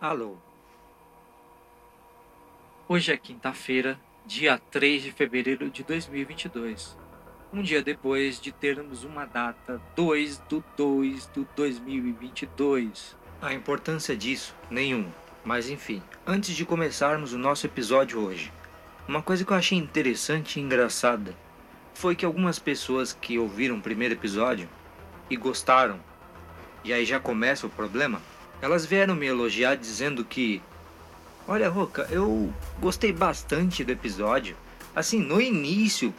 Alô. Hoje é quinta-feira, dia 3 de fevereiro de 2022. Um dia depois de termos uma data 2 do 2 do 2022. A importância disso? Nenhum. Mas enfim, antes de começarmos o nosso episódio hoje, uma coisa que eu achei interessante e engraçada foi que algumas pessoas que ouviram o primeiro episódio e gostaram, e aí já começa o problema, elas vieram me elogiar dizendo que Olha, Roca, eu gostei bastante do episódio. Assim, no início,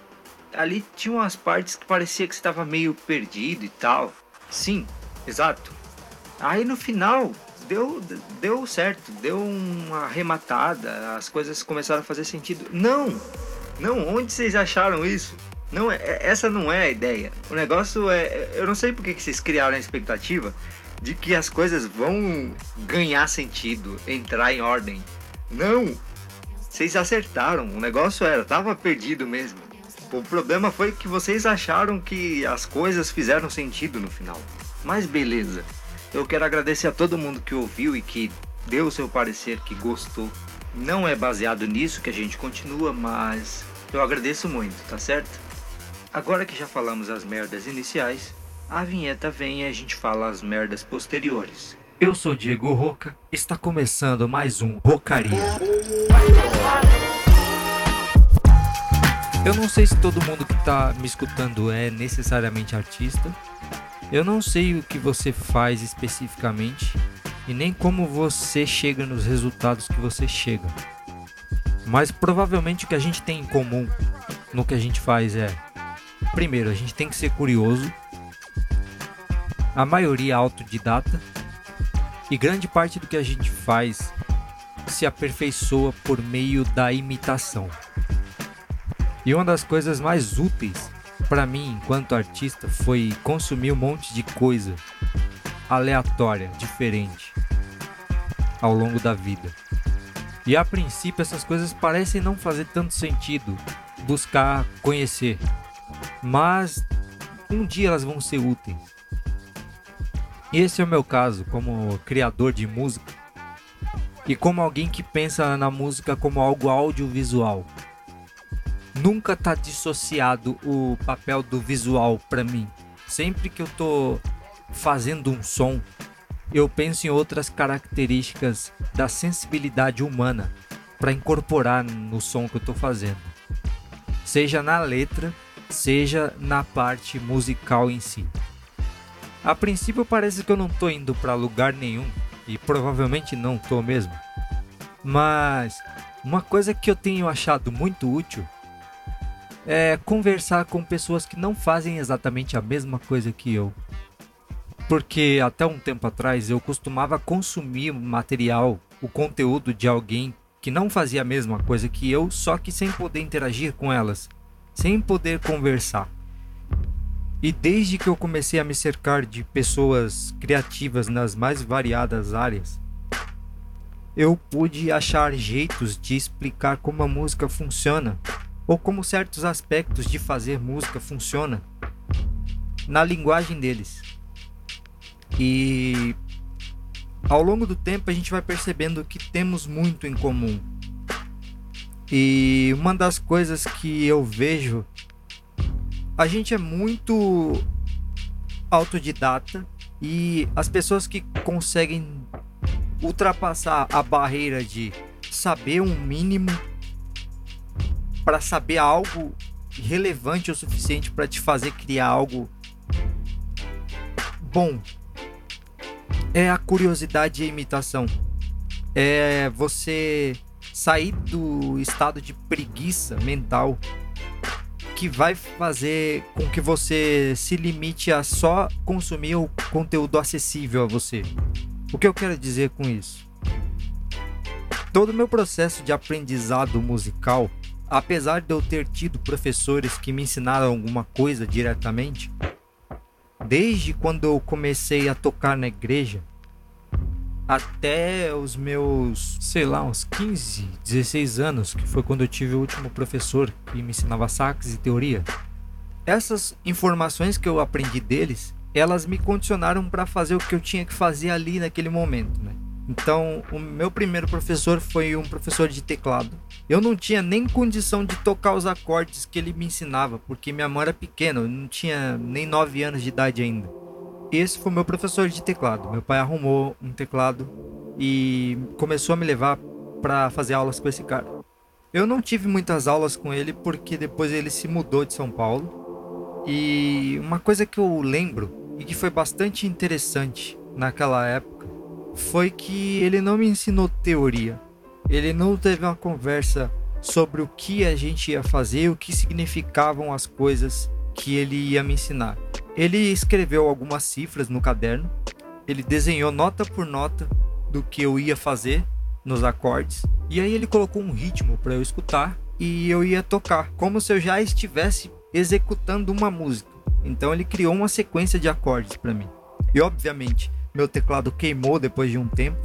ali tinha umas partes que parecia que estava meio perdido e tal. Sim, exato. Aí no final deu, deu certo, deu uma arrematada, as coisas começaram a fazer sentido. Não! Não, onde vocês acharam isso? Não, é, é, essa não é a ideia. O negócio é. Eu não sei porque que vocês criaram a expectativa de que as coisas vão ganhar sentido, entrar em ordem. Não! Vocês acertaram, o negócio era, tava perdido mesmo. O problema foi que vocês acharam que as coisas fizeram sentido no final. Mas beleza. Eu quero agradecer a todo mundo que ouviu e que deu o seu parecer, que gostou. Não é baseado nisso que a gente continua, mas eu agradeço muito, tá certo? Agora que já falamos as merdas iniciais, a vinheta vem e a gente fala as merdas posteriores. Eu sou Diego Roca, está começando mais um Rocaria. Eu não sei se todo mundo que está me escutando é necessariamente artista. Eu não sei o que você faz especificamente e nem como você chega nos resultados que você chega. Mas provavelmente o que a gente tem em comum no que a gente faz é: primeiro, a gente tem que ser curioso, a maioria autodidata e grande parte do que a gente faz se aperfeiçoa por meio da imitação. E uma das coisas mais úteis para mim enquanto artista foi consumir um monte de coisa aleatória, diferente ao longo da vida. E a princípio essas coisas parecem não fazer tanto sentido buscar conhecer, mas um dia elas vão ser úteis. Esse é o meu caso como criador de música e como alguém que pensa na música como algo audiovisual. Nunca tá dissociado o papel do visual para mim. Sempre que eu tô fazendo um som, eu penso em outras características da sensibilidade humana para incorporar no som que eu tô fazendo. Seja na letra, seja na parte musical em si. A princípio parece que eu não tô indo para lugar nenhum e provavelmente não tô mesmo. Mas uma coisa que eu tenho achado muito útil é conversar com pessoas que não fazem exatamente a mesma coisa que eu. Porque até um tempo atrás eu costumava consumir material, o conteúdo de alguém que não fazia a mesma coisa que eu, só que sem poder interagir com elas, sem poder conversar. E desde que eu comecei a me cercar de pessoas criativas nas mais variadas áreas, eu pude achar jeitos de explicar como a música funciona ou como certos aspectos de fazer música funciona na linguagem deles. E ao longo do tempo a gente vai percebendo que temos muito em comum. E uma das coisas que eu vejo a gente é muito autodidata e as pessoas que conseguem ultrapassar a barreira de saber um mínimo para saber algo relevante o suficiente para te fazer criar algo bom é a curiosidade e a imitação. É você sair do estado de preguiça mental que vai fazer com que você se limite a só consumir o conteúdo acessível a você. O que eu quero dizer com isso? Todo o meu processo de aprendizado musical, apesar de eu ter tido professores que me ensinaram alguma coisa diretamente, desde quando eu comecei a tocar na igreja, até os meus, sei lá, uns 15, 16 anos, que foi quando eu tive o último professor que me ensinava sax e teoria. Essas informações que eu aprendi deles, elas me condicionaram para fazer o que eu tinha que fazer ali naquele momento, né? Então, o meu primeiro professor foi um professor de teclado. Eu não tinha nem condição de tocar os acordes que ele me ensinava, porque minha mão era pequena, eu não tinha nem 9 anos de idade ainda. Esse foi meu professor de teclado. Meu pai arrumou um teclado e começou a me levar para fazer aulas com esse cara. Eu não tive muitas aulas com ele porque depois ele se mudou de São Paulo. E uma coisa que eu lembro e que foi bastante interessante naquela época foi que ele não me ensinou teoria. Ele não teve uma conversa sobre o que a gente ia fazer, o que significavam as coisas que ele ia me ensinar. Ele escreveu algumas cifras no caderno, ele desenhou nota por nota do que eu ia fazer nos acordes, e aí ele colocou um ritmo para eu escutar e eu ia tocar, como se eu já estivesse executando uma música. Então ele criou uma sequência de acordes para mim. E obviamente, meu teclado queimou depois de um tempo.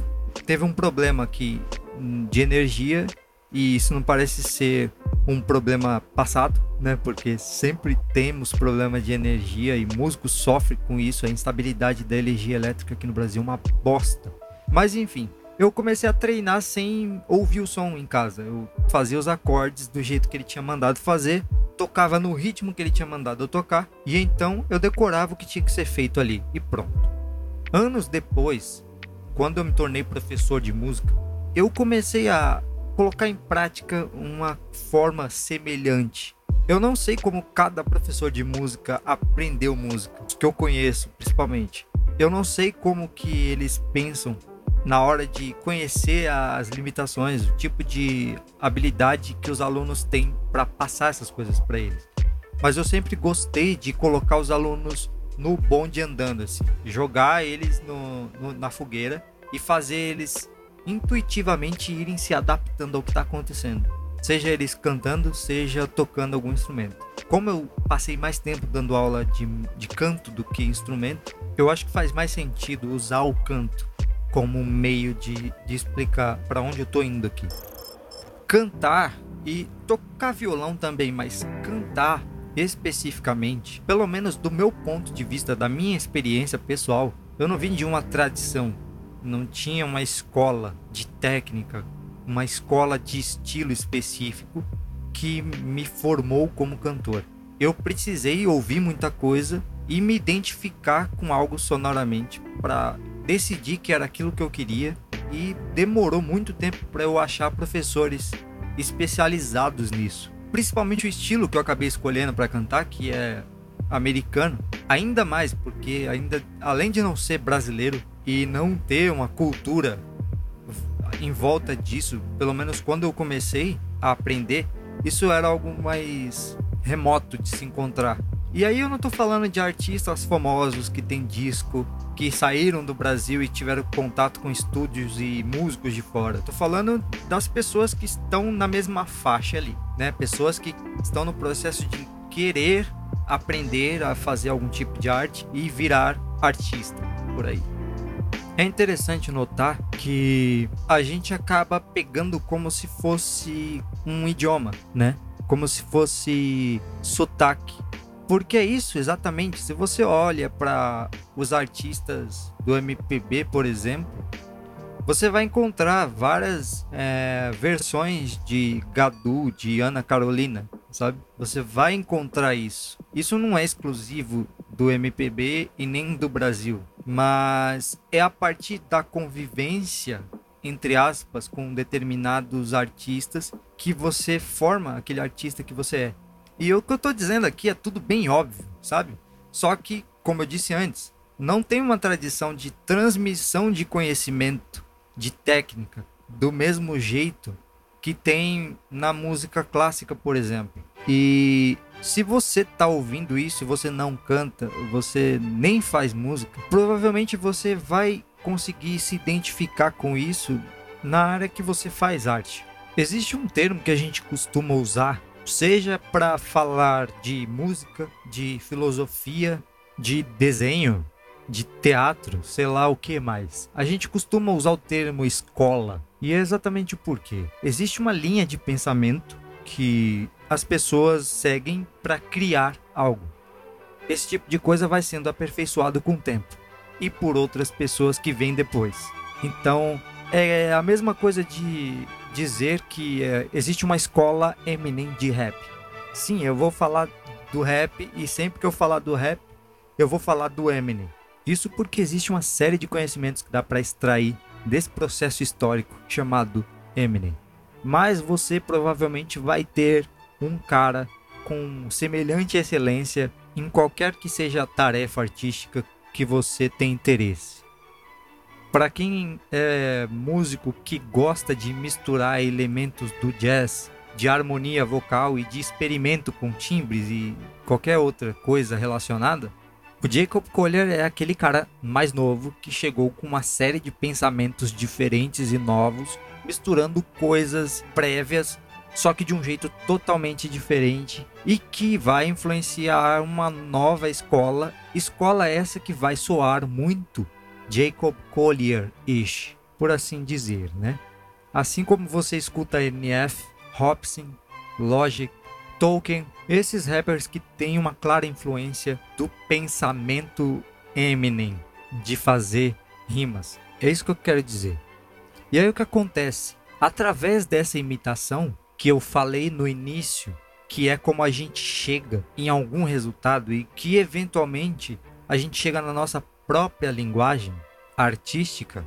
Teve um problema aqui hum, de energia e isso não parece ser um problema passado, né? Porque sempre temos problema de energia e músicos sofrem com isso. A instabilidade da energia elétrica aqui no Brasil é uma bosta. Mas enfim, eu comecei a treinar sem ouvir o som em casa. Eu fazia os acordes do jeito que ele tinha mandado fazer, tocava no ritmo que ele tinha mandado eu tocar, e então eu decorava o que tinha que ser feito ali e pronto. Anos depois, quando eu me tornei professor de música, eu comecei a colocar em prática uma forma semelhante. Eu não sei como cada professor de música aprendeu música, que eu conheço principalmente. Eu não sei como que eles pensam na hora de conhecer as limitações, o tipo de habilidade que os alunos têm para passar essas coisas para eles. Mas eu sempre gostei de colocar os alunos no bonde andando, assim, jogar eles no, no, na fogueira e fazer eles intuitivamente irem se adaptando ao que está acontecendo. Seja eles cantando, seja tocando algum instrumento. Como eu passei mais tempo dando aula de, de canto do que instrumento, eu acho que faz mais sentido usar o canto como meio de, de explicar para onde eu estou indo aqui. Cantar e tocar violão também, mas cantar especificamente, pelo menos do meu ponto de vista, da minha experiência pessoal, eu não vim de uma tradição, não tinha uma escola de técnica, uma escola de estilo específico que me formou como cantor. Eu precisei ouvir muita coisa e me identificar com algo sonoramente para decidir que era aquilo que eu queria e demorou muito tempo para eu achar professores especializados nisso principalmente o estilo que eu acabei escolhendo para cantar, que é americano, ainda mais porque ainda além de não ser brasileiro e não ter uma cultura em volta disso, pelo menos quando eu comecei a aprender, isso era algo mais remoto de se encontrar. E aí eu não tô falando de artistas famosos que têm disco, que saíram do Brasil e tiveram contato com estúdios e músicos de fora. Tô falando das pessoas que estão na mesma faixa ali, né? Pessoas que estão no processo de querer aprender a fazer algum tipo de arte e virar artista por aí. É interessante notar que a gente acaba pegando como se fosse um idioma, né? Como se fosse sotaque porque é isso, exatamente. Se você olha para os artistas do MPB, por exemplo, você vai encontrar várias é, versões de Gadu, de Ana Carolina, sabe? Você vai encontrar isso. Isso não é exclusivo do MPB e nem do Brasil, mas é a partir da convivência entre aspas com determinados artistas que você forma aquele artista que você é. E o que eu tô dizendo aqui é tudo bem óbvio, sabe? Só que, como eu disse antes, não tem uma tradição de transmissão de conhecimento, de técnica, do mesmo jeito que tem na música clássica, por exemplo. E se você tá ouvindo isso e você não canta, você nem faz música, provavelmente você vai conseguir se identificar com isso na área que você faz arte. Existe um termo que a gente costuma usar seja para falar de música, de filosofia, de desenho, de teatro, sei lá o que mais. A gente costuma usar o termo escola, e é exatamente o porquê. Existe uma linha de pensamento que as pessoas seguem para criar algo. Esse tipo de coisa vai sendo aperfeiçoado com o tempo e por outras pessoas que vêm depois. Então, é a mesma coisa de dizer que é, existe uma escola Eminem de rap. Sim, eu vou falar do rap e sempre que eu falar do rap, eu vou falar do Eminem. Isso porque existe uma série de conhecimentos que dá para extrair desse processo histórico chamado Eminem. Mas você provavelmente vai ter um cara com semelhante excelência em qualquer que seja a tarefa artística que você tem interesse. Para quem é músico que gosta de misturar elementos do jazz, de harmonia vocal e de experimento com timbres e qualquer outra coisa relacionada, o Jacob Collier é aquele cara mais novo que chegou com uma série de pensamentos diferentes e novos, misturando coisas prévias, só que de um jeito totalmente diferente e que vai influenciar uma nova escola, escola essa que vai soar muito Jacob Collier-ish, por assim dizer, né? Assim como você escuta NF, Hobson, Logic, Tolkien, esses rappers que têm uma clara influência do pensamento Eminem de fazer rimas. É isso que eu quero dizer. E aí o que acontece? Através dessa imitação que eu falei no início, que é como a gente chega em algum resultado e que eventualmente a gente chega na nossa própria linguagem artística,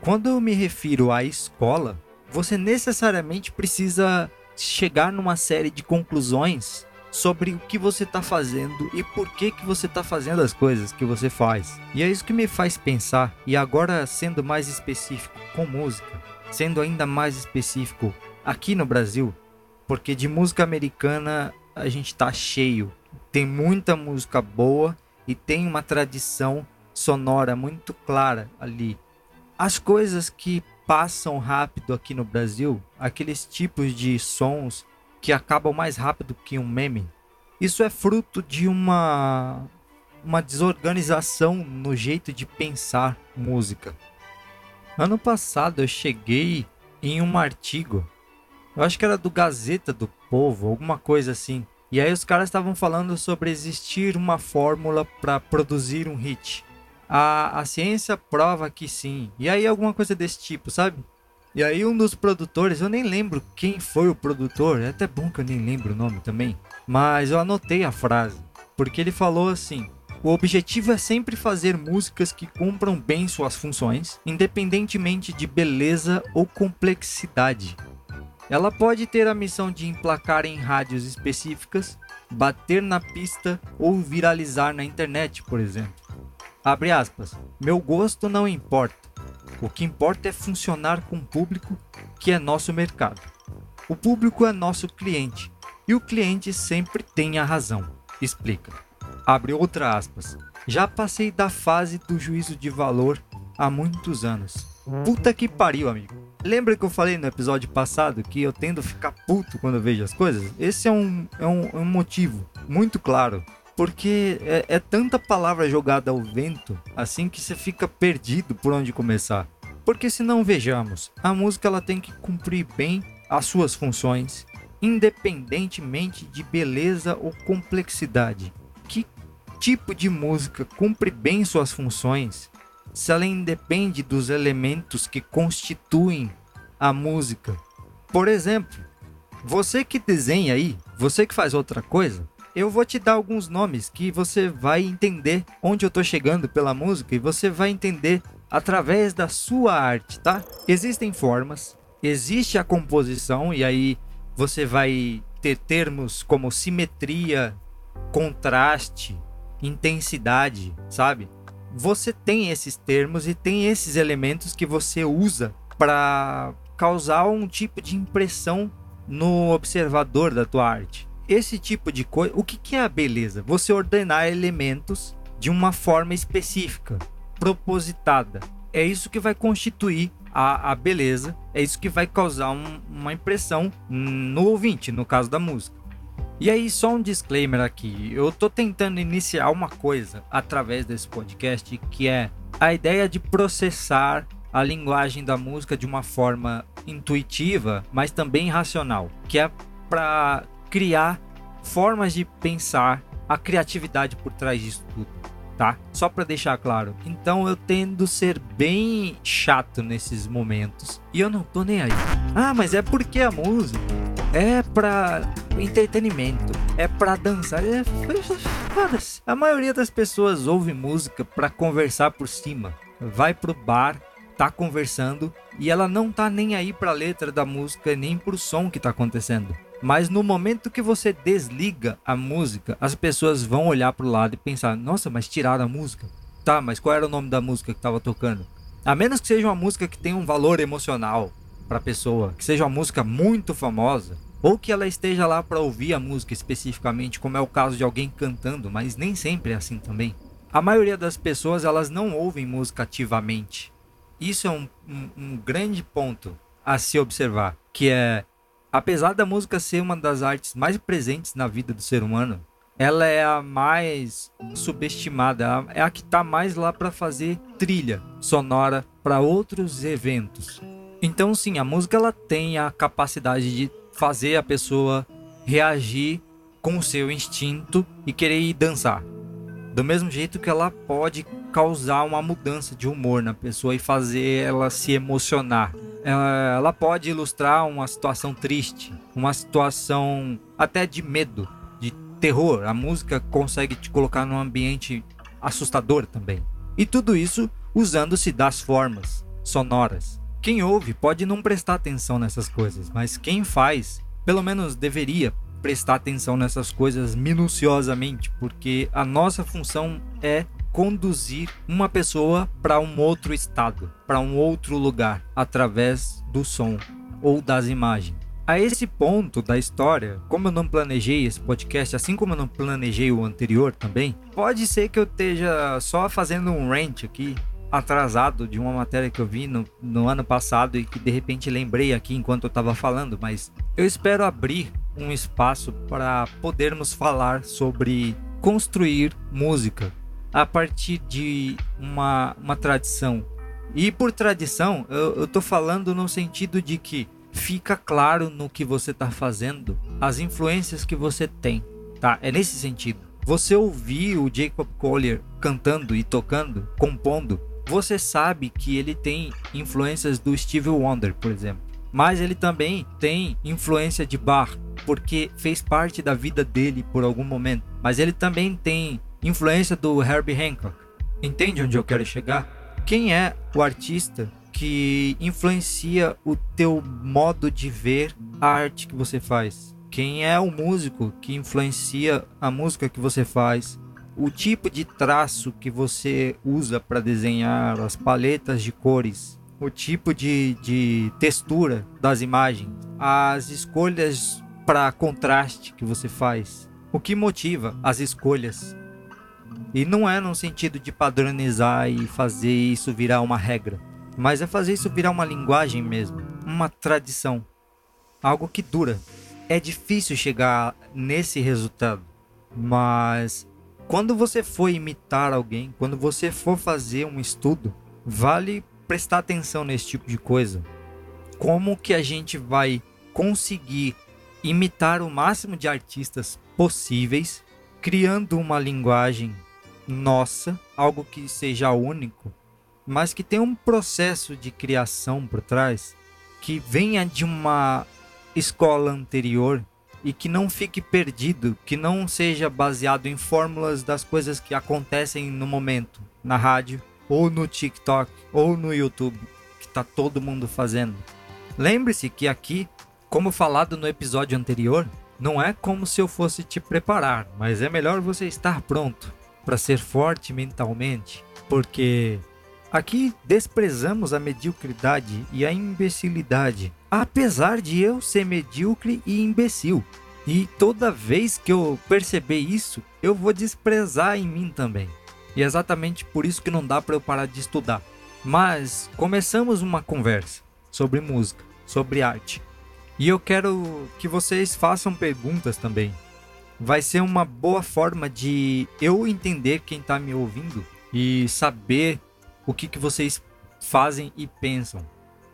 quando eu me refiro à escola, você necessariamente precisa chegar numa série de conclusões sobre o que você está fazendo e por que que você está fazendo as coisas que você faz. E é isso que me faz pensar, e agora sendo mais específico com música, sendo ainda mais específico aqui no Brasil, porque de música americana a gente está cheio. Tem muita música boa e tem uma tradição sonora muito clara ali. As coisas que passam rápido aqui no Brasil, aqueles tipos de sons que acabam mais rápido que um meme, isso é fruto de uma uma desorganização no jeito de pensar música. Ano passado eu cheguei em um artigo, eu acho que era do Gazeta do Povo, alguma coisa assim. E aí os caras estavam falando sobre existir uma fórmula para produzir um hit a, a ciência prova que sim. E aí alguma coisa desse tipo, sabe? E aí um dos produtores, eu nem lembro quem foi o produtor, é até bom que eu nem lembro o nome também, mas eu anotei a frase, porque ele falou assim: "O objetivo é sempre fazer músicas que cumpram bem suas funções, independentemente de beleza ou complexidade. Ela pode ter a missão de emplacar em rádios específicas, bater na pista ou viralizar na internet, por exemplo. Abre aspas. Meu gosto não importa. O que importa é funcionar com o público, que é nosso mercado. O público é nosso cliente e o cliente sempre tem a razão. Explica. Abre outra aspas. Já passei da fase do juízo de valor há muitos anos. Puta que pariu, amigo. Lembra que eu falei no episódio passado que eu tendo a ficar puto quando eu vejo as coisas? Esse é um, é um, é um motivo muito claro porque é, é, tanta palavra jogada ao vento, assim que você fica perdido por onde começar. Porque se não vejamos, a música ela tem que cumprir bem as suas funções, independentemente de beleza ou complexidade. Que tipo de música cumpre bem suas funções se ela independe dos elementos que constituem a música? Por exemplo, você que desenha aí, você que faz outra coisa, eu vou te dar alguns nomes que você vai entender onde eu tô chegando pela música e você vai entender através da sua arte, tá? Existem formas, existe a composição e aí você vai ter termos como simetria, contraste, intensidade, sabe? Você tem esses termos e tem esses elementos que você usa para causar um tipo de impressão no observador da tua arte esse tipo de coisa. O que, que é a beleza? Você ordenar elementos de uma forma específica, propositada. É isso que vai constituir a, a beleza, é isso que vai causar um, uma impressão no ouvinte, no caso da música. E aí, só um disclaimer aqui: eu tô tentando iniciar uma coisa através desse podcast que é a ideia de processar a linguagem da música de uma forma intuitiva, mas também racional, que é para criar formas de pensar a criatividade por trás disso tudo, tá? Só para deixar claro. Então eu tendo ser bem chato nesses momentos e eu não tô nem aí. Ah, mas é porque a música é pra entretenimento, é pra dançar. É... A maioria das pessoas ouve música pra conversar por cima. Vai pro bar, tá conversando e ela não tá nem aí pra letra da música nem pro som que tá acontecendo. Mas no momento que você desliga a música, as pessoas vão olhar pro lado e pensar: nossa, mas tiraram a música. Tá, mas qual era o nome da música que estava tocando? A menos que seja uma música que tenha um valor emocional para a pessoa, que seja uma música muito famosa, ou que ela esteja lá para ouvir a música especificamente, como é o caso de alguém cantando, mas nem sempre é assim também. A maioria das pessoas elas não ouvem música ativamente. Isso é um, um, um grande ponto a se observar, que é apesar da música ser uma das artes mais presentes na vida do ser humano, ela é a mais subestimada, é a que está mais lá para fazer trilha sonora para outros eventos. Então, sim, a música ela tem a capacidade de fazer a pessoa reagir com o seu instinto e querer ir dançar. Do mesmo jeito que ela pode causar uma mudança de humor na pessoa e fazer ela se emocionar ela pode ilustrar uma situação triste, uma situação até de medo, de terror. A música consegue te colocar num ambiente assustador também. E tudo isso usando-se das formas sonoras. Quem ouve pode não prestar atenção nessas coisas, mas quem faz, pelo menos deveria prestar atenção nessas coisas minuciosamente, porque a nossa função é conduzir uma pessoa para um outro estado, para um outro lugar, através do som ou das imagens. A esse ponto da história, como eu não planejei esse podcast, assim como eu não planejei o anterior também, pode ser que eu esteja só fazendo um rant aqui, atrasado de uma matéria que eu vi no, no ano passado e que de repente lembrei aqui enquanto eu estava falando, mas eu espero abrir um espaço para podermos falar sobre construir música, a partir de uma, uma tradição. E por tradição, eu, tô falando no sentido de que fica claro no que você está fazendo, as influências que você tem, tá? É nesse sentido. Você ouvir o Jacob Collier cantando e tocando, compondo, você sabe que ele tem influências do Steve Wonder, por exemplo. Mas ele também tem influência de Bach, porque fez parte da vida dele por algum momento. Mas ele também tem influência do Herbie Hancock. Entende onde eu quero chegar? Quem é o artista que influencia o teu modo de ver a arte que você faz? Quem é o músico que influencia a música que você faz? O tipo de traço que você usa para desenhar, as paletas de cores, o tipo de, de textura das imagens, as escolhas para contraste que você faz, o que motiva as escolhas e não é no sentido de padronizar e fazer isso virar uma regra, mas é fazer isso virar uma linguagem mesmo, uma tradição, algo que dura. É difícil chegar nesse resultado, mas quando você for imitar alguém, quando você for fazer um estudo, vale prestar atenção nesse tipo de coisa. Como que a gente vai conseguir imitar o máximo de artistas possíveis, criando uma linguagem nossa, algo que seja único, mas que tenha um processo de criação por trás, que venha de uma escola anterior e que não fique perdido, que não seja baseado em fórmulas das coisas que acontecem no momento, na rádio, ou no TikTok, ou no YouTube, que está todo mundo fazendo. Lembre-se que aqui, como falado no episódio anterior, não é como se eu fosse te preparar, mas é melhor você estar pronto para ser forte mentalmente, porque aqui desprezamos a mediocridade e a imbecilidade, apesar de eu ser medíocre e imbecil. E toda vez que eu perceber isso, eu vou desprezar em mim também. E é exatamente por isso que não dá para eu parar de estudar. Mas começamos uma conversa sobre música, sobre arte. E eu quero que vocês façam perguntas também vai ser uma boa forma de eu entender quem está me ouvindo e saber o que, que vocês fazem e pensam.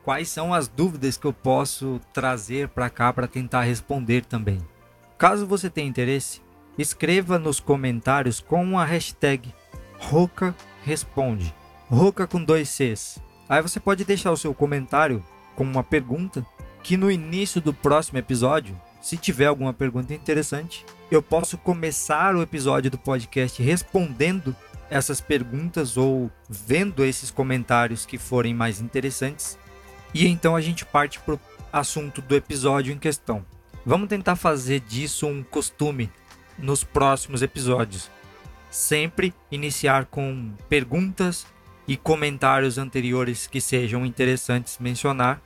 Quais são as dúvidas que eu posso trazer para cá para tentar responder também. Caso você tenha interesse, escreva nos comentários com a hashtag Roca Responde. Roca com dois Cs. Aí você pode deixar o seu comentário com uma pergunta que no início do próximo episódio, se tiver alguma pergunta interessante, eu posso começar o episódio do podcast respondendo essas perguntas ou vendo esses comentários que forem mais interessantes. E então a gente parte para o assunto do episódio em questão. Vamos tentar fazer disso um costume nos próximos episódios. Sempre iniciar com perguntas e comentários anteriores que sejam interessantes mencionar.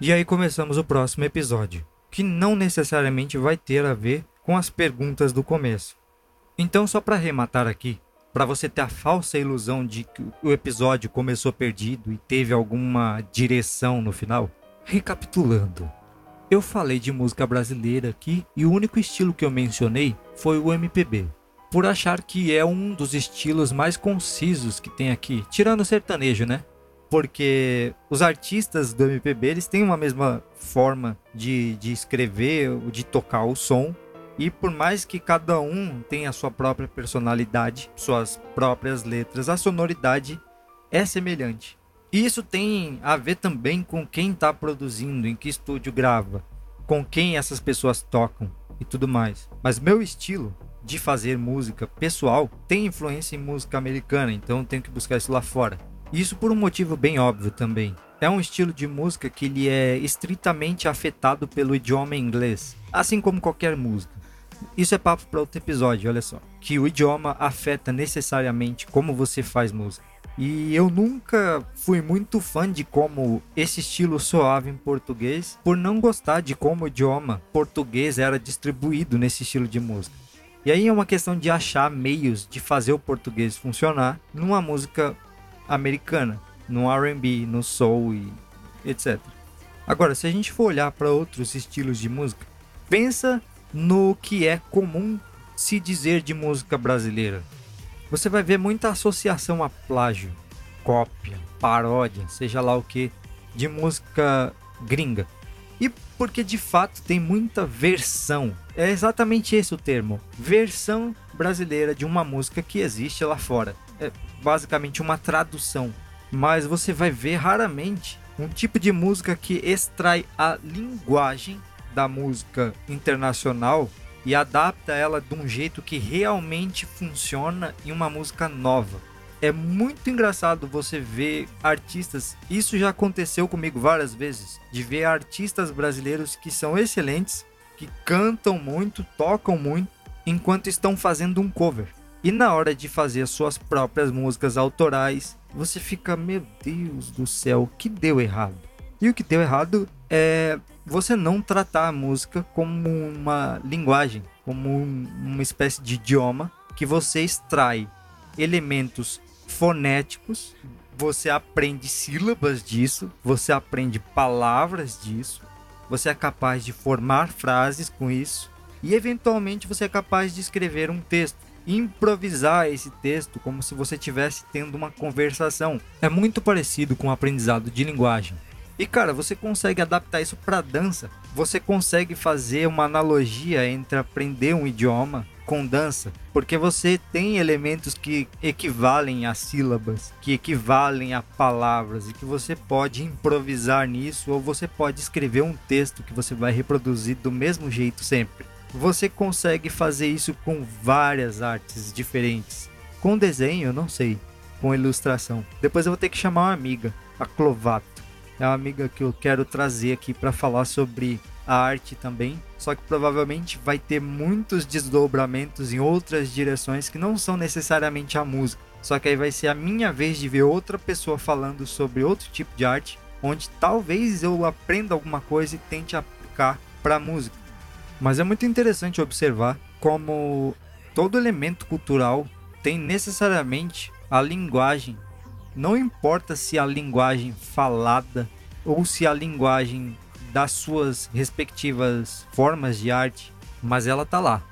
E aí começamos o próximo episódio, que não necessariamente vai ter a ver com as perguntas do começo. Então, só para arrematar aqui, para você ter a falsa ilusão de que o episódio começou perdido e teve alguma direção no final, recapitulando. Eu falei de música brasileira aqui e o único estilo que eu mencionei foi o MPB, por achar que é um dos estilos mais concisos que tem aqui, tirando o sertanejo, né? Porque os artistas do MPB eles têm uma mesma forma de, de escrever, de tocar o som, e por mais que cada um tenha sua própria personalidade, suas próprias letras, a sonoridade é semelhante. E isso tem a ver também com quem está produzindo, em que estúdio grava, com quem essas pessoas tocam e tudo mais. Mas meu estilo de fazer música pessoal tem influência em música americana, então tenho que buscar isso lá fora. Isso por um motivo bem óbvio também. É um estilo de música que ele é estritamente afetado pelo idioma inglês, assim como qualquer música. Isso é papo para outro episódio, olha só. Que o idioma afeta necessariamente como você faz música. E eu nunca fui muito fã de como esse estilo soava em português, por não gostar de como o idioma português era distribuído nesse estilo de música. E aí é uma questão de achar meios de fazer o português funcionar numa música americana, no R&B, no soul e etc. Agora, se a gente for olhar para outros estilos de música, pensa no que é comum se dizer de música brasileira. Você vai ver muita associação a plágio, cópia, paródia, seja lá o que, de música gringa. E porque de fato tem muita versão. É exatamente esse o termo. Versão brasileira de uma música que existe lá fora. É basicamente uma tradução. Mas você vai ver raramente um tipo de música que extrai a linguagem da música internacional e adapta ela de um jeito que realmente funciona em uma música nova. É muito engraçado você ver artistas, isso já aconteceu comigo várias vezes, de ver artistas brasileiros que são excelentes, que cantam muito, tocam muito, enquanto estão fazendo um cover. E na hora de fazer suas próprias músicas autorais, você fica, meu Deus do céu, o que deu errado? E o que deu errado é você não tratar a música como uma linguagem, como um, uma espécie de idioma que você extrai elementos fonéticos, você aprende sílabas disso, você aprende palavras disso, você é capaz de formar frases com isso e eventualmente você é capaz de escrever um texto, improvisar esse texto como se você estivesse tendo uma conversação. É muito parecido com o aprendizado de linguagem. E cara, você consegue adaptar isso para dança. Você consegue fazer uma analogia entre aprender um idioma com dança, porque você tem elementos que equivalem a sílabas, que equivalem a palavras e que você pode improvisar nisso ou você pode escrever um texto que você vai reproduzir do mesmo jeito sempre. Você consegue fazer isso com várias artes diferentes. Com desenho, eu não sei, com ilustração. Depois eu vou ter que chamar uma amiga, a Clovato é uma amiga que eu quero trazer aqui para falar sobre a arte também. Só que provavelmente vai ter muitos desdobramentos em outras direções que não são necessariamente a música. Só que aí vai ser a minha vez de ver outra pessoa falando sobre outro tipo de arte, onde talvez eu aprenda alguma coisa e tente aplicar para a música. Mas é muito interessante observar como todo elemento cultural tem necessariamente a linguagem não importa se a linguagem falada ou se a linguagem das suas respectivas formas de arte, mas ela tá lá.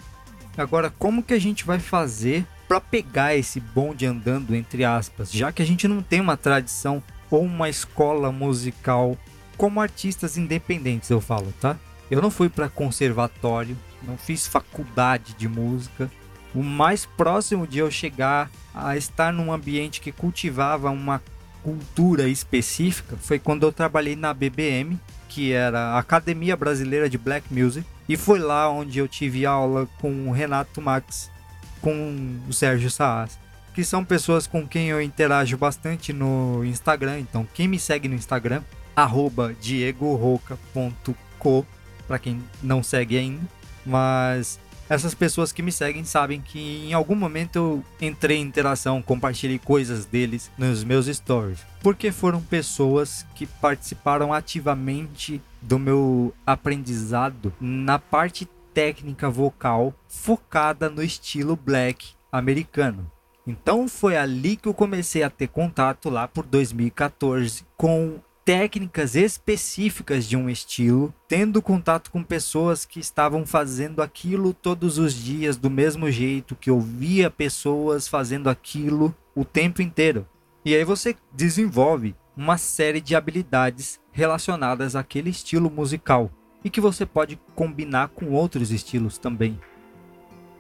Agora, como que a gente vai fazer para pegar esse bonde andando entre aspas, já que a gente não tem uma tradição ou uma escola musical como artistas independentes, eu falo, tá? Eu não fui para conservatório, não fiz faculdade de música, O mais próximo de eu chegar a estar num ambiente que cultivava uma cultura específica foi quando eu trabalhei na BBM, que era a Academia Brasileira de Black Music, e foi lá onde eu tive aula com o Renato Max, com o Sérgio Saas, que são pessoas com quem eu interajo bastante no Instagram. Então, quem me segue no Instagram, diegoroca.co, para quem não segue ainda, mas essas pessoas que me seguem sabem que em algum momento eu entrei em interação, compartilhei coisas deles nos meus stories. Porque foram pessoas que participaram ativamente do meu aprendizado na parte técnica vocal focada no estilo black americano. Então foi ali que eu comecei a ter contato lá por 2014 com técnicas específicas de um estilo, tendo contato com pessoas que estavam fazendo aquilo todos os dias do mesmo jeito, que eu via pessoas fazendo aquilo o tempo inteiro. E aí você desenvolve uma série de habilidades relacionadas àquele estilo musical e que você pode combinar com outros estilos também.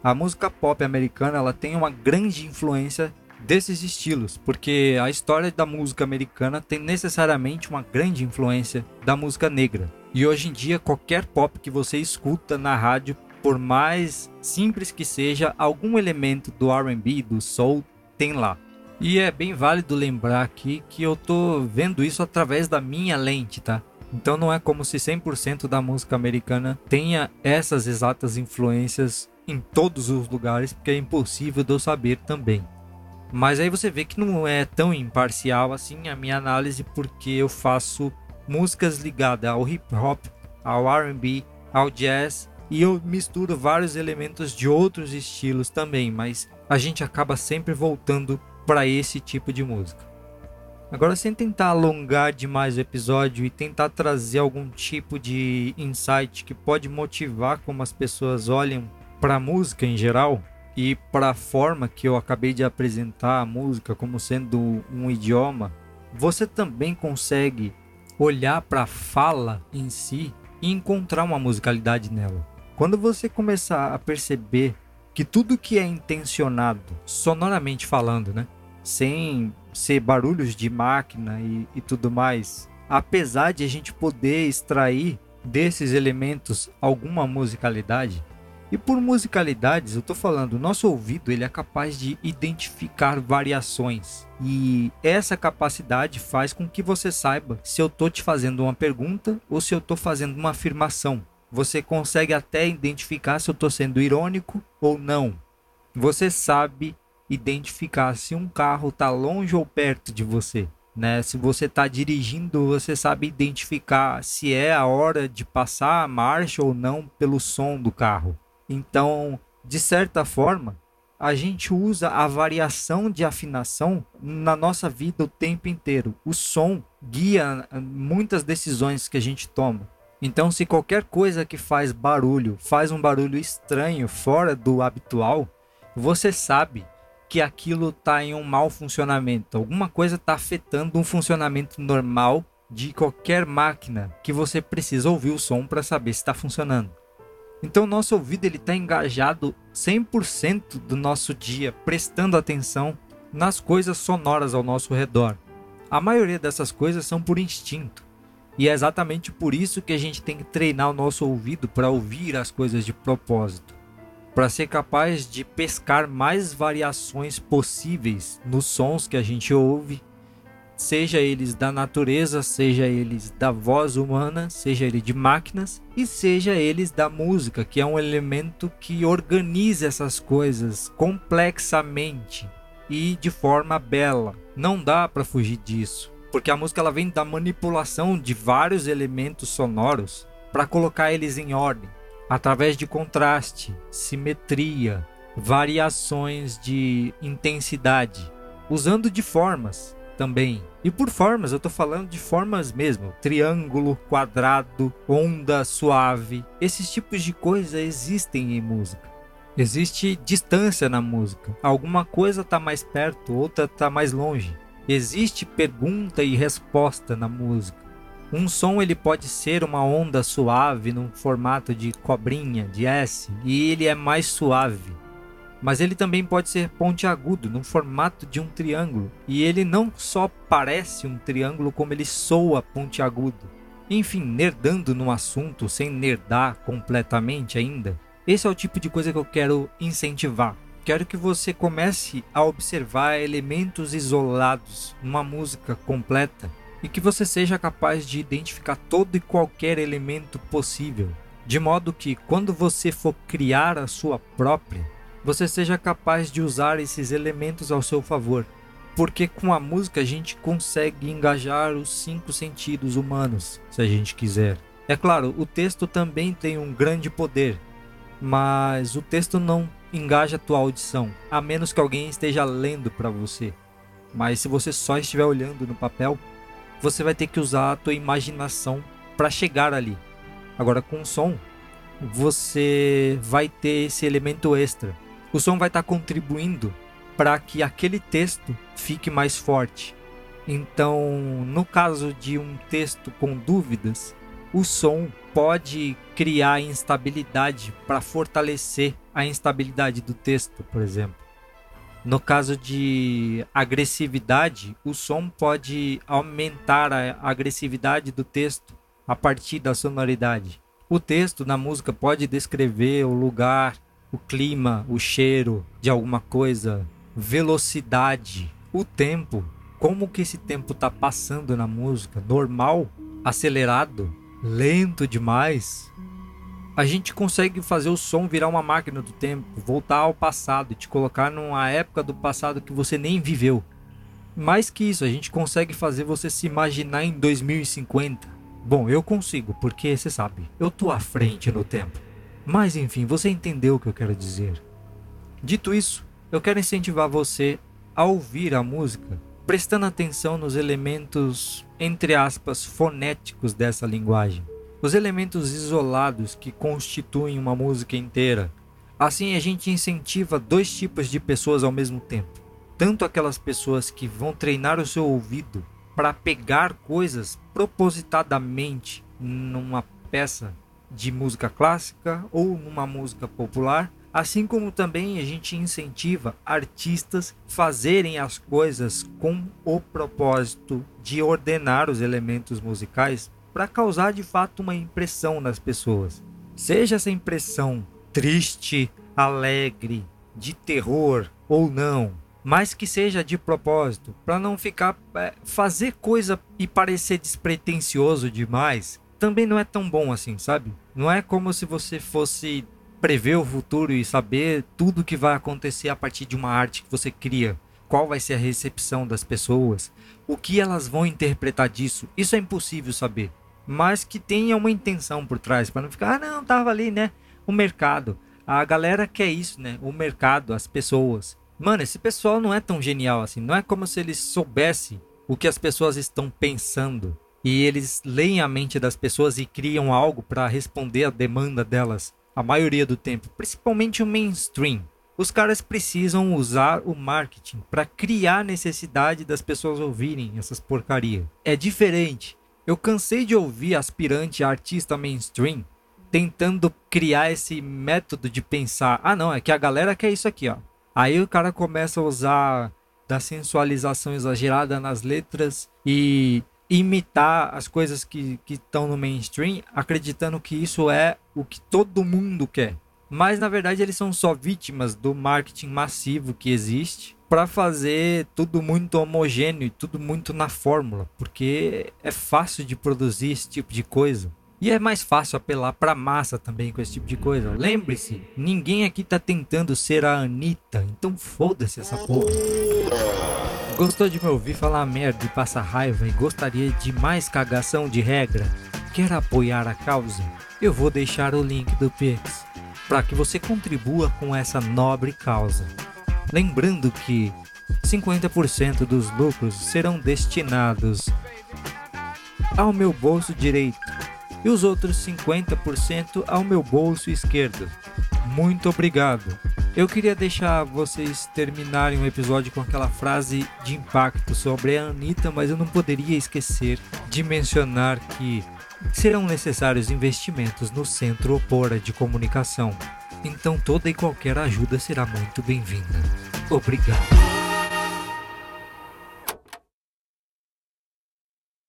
A música pop americana ela tem uma grande influência desses estilos, porque a história da música americana tem necessariamente uma grande influência da música negra. E hoje em dia, qualquer pop que você escuta na rádio, por mais simples que seja, algum elemento do RB, do soul, tem lá. E é bem válido lembrar aqui que eu tô vendo isso através da minha lente, tá? Então não é como se 100% da música americana tenha essas exatas influências em todos os lugares, porque é impossível de eu saber também. Mas aí você vê que não é tão imparcial assim a minha análise, porque eu faço músicas ligadas ao hip hop, ao RB, ao jazz e eu misturo vários elementos de outros estilos também, mas a gente acaba sempre voltando para esse tipo de música. Agora, sem tentar alongar demais o episódio e tentar trazer algum tipo de insight que pode motivar como as pessoas olham para a música em geral, e para a forma que eu acabei de apresentar a música como sendo um idioma, você também consegue olhar para a fala em si e encontrar uma musicalidade nela. Quando você começar a perceber que tudo que é intencionado, sonoramente falando, né, sem ser barulhos de máquina e, e tudo mais, apesar de a gente poder extrair desses elementos alguma musicalidade, e por musicalidades, eu tô falando, o nosso ouvido ele é capaz de identificar variações. E essa capacidade faz com que você saiba se eu tô te fazendo uma pergunta ou se eu tô fazendo uma afirmação. Você consegue até identificar se eu tô sendo irônico ou não. Você sabe identificar se um carro está longe ou perto de você. Né? Se você está dirigindo, você sabe identificar se é a hora de passar a marcha ou não pelo som do carro. Então, de certa forma, a gente usa a variação de afinação na nossa vida o tempo inteiro. O som guia muitas decisões que a gente toma. Então, se qualquer coisa que faz barulho faz um barulho estranho, fora do habitual, você sabe que aquilo está em um mau funcionamento. Alguma coisa está afetando um funcionamento normal de qualquer máquina que você precisa ouvir o som para saber se está funcionando. Então, nosso ouvido ele está engajado 100% do nosso dia, prestando atenção nas coisas sonoras ao nosso redor. A maioria dessas coisas são por instinto. E é exatamente por isso que a gente tem que treinar o nosso ouvido para ouvir as coisas de propósito, para ser capaz de pescar mais variações possíveis nos sons que a gente ouve seja eles da natureza, seja eles da voz humana, seja ele de máquinas e seja eles da música, que é um elemento que organiza essas coisas complexamente e de forma bela. Não dá para fugir disso, porque a música ela vem da manipulação de vários elementos sonoros para colocar eles em ordem, através de contraste, simetria, variações de intensidade, usando de formas também. E por formas, eu tô falando de formas mesmo: triângulo, quadrado, onda suave. Esses tipos de coisa existem em música. Existe distância na música. Alguma coisa está mais perto, outra está mais longe. Existe pergunta e resposta na música. Um som ele pode ser uma onda suave num formato de cobrinha, de S, e ele é mais suave mas ele também pode ser pontiagudo no formato de um triângulo, e ele não só parece um triângulo como ele soa pontiagudo. Enfim, nerdando no assunto sem nerdar completamente ainda, esse é o tipo de coisa que eu quero incentivar. Quero que você comece a observar elementos isolados numa música completa e que você seja capaz de identificar todo e qualquer elemento possível, de modo que quando você for criar a sua própria, você seja capaz de usar esses elementos ao seu favor. Porque com a música a gente consegue engajar os cinco sentidos humanos, se a gente quiser. É claro, o texto também tem um grande poder, mas o texto não engaja a tua audição, a menos que alguém esteja lendo para você. Mas se você só estiver olhando no papel, você vai ter que usar a tua imaginação para chegar ali. Agora com o som, você vai ter esse elemento extra. O som vai estar tá contribuindo para que aquele texto fique mais forte. Então, no caso de um texto com dúvidas, o som pode criar instabilidade para fortalecer a instabilidade do texto, por exemplo. No caso de agressividade, o som pode aumentar a agressividade do texto a partir da sonoridade. O texto na música pode descrever o lugar, o clima, o cheiro de alguma coisa, velocidade, o tempo, como que esse tempo está passando na música, normal, acelerado, lento demais, a gente consegue fazer o som virar uma máquina do tempo, voltar ao passado e te colocar numa época do passado que você nem viveu. Mais que isso, a gente consegue fazer você se imaginar em 2050. Bom, eu consigo, porque você sabe, eu tô à frente no tempo. Mas enfim, você entendeu o que eu quero dizer. Dito isso, eu quero incentivar você a ouvir a música prestando atenção nos elementos, entre aspas, fonéticos dessa linguagem, os elementos isolados que constituem uma música inteira. Assim, a gente incentiva dois tipos de pessoas ao mesmo tempo: tanto aquelas pessoas que vão treinar o seu ouvido para pegar coisas propositadamente numa peça de música clássica ou numa música popular Assim como também a gente incentiva artistas fazerem as coisas com o propósito de ordenar os elementos musicais para causar de fato uma impressão nas pessoas. Seja essa impressão triste, alegre, de terror ou não, mas que seja de propósito, para não ficar é, fazer coisa e parecer despretensioso demais, também não é tão bom assim, sabe? Não é como se você fosse prever o futuro e saber tudo que vai acontecer a partir de uma arte que você cria. Qual vai ser a recepção das pessoas? O que elas vão interpretar disso? Isso é impossível saber. Mas que tenha uma intenção por trás, para não ficar, ah, não, tava ali, né? O mercado. A galera quer isso, né? O mercado, as pessoas. Mano, esse pessoal não é tão genial assim. Não é como se eles soubessem o que as pessoas estão pensando. E eles leem a mente das pessoas e criam algo para responder à demanda delas a maioria do tempo, principalmente o mainstream. Os caras precisam usar o marketing para criar necessidade das pessoas ouvirem essas porcaria. É diferente. Eu cansei de ouvir aspirante artista mainstream tentando criar esse método de pensar, ah não, é que a galera quer isso aqui, ó. Aí o cara começa a usar da sensualização exagerada nas letras e imitar as coisas que estão no mainstream, acreditando que isso é o que todo mundo quer. Mas na verdade eles são só vítimas do marketing massivo que existe para fazer tudo muito homogêneo e tudo muito na fórmula, porque é fácil de produzir esse tipo de coisa. E é mais fácil apelar para massa também com esse tipo de coisa. Lembre-se, ninguém aqui tá tentando ser a Anitta, então foda-se essa porra. Gostou de me ouvir falar merda e passar raiva e gostaria de mais cagação de regra? Quer apoiar a causa? Eu vou deixar o link do Pix para que você contribua com essa nobre causa. Lembrando que 50% dos lucros serão destinados ao meu bolso direito e os outros 50% ao meu bolso esquerdo. Muito obrigado. Eu queria deixar vocês terminarem o episódio com aquela frase de impacto sobre a Anitta, mas eu não poderia esquecer de mencionar que serão necessários investimentos no Centro Opora de Comunicação. então toda e qualquer ajuda será muito bem-vinda. Obrigado.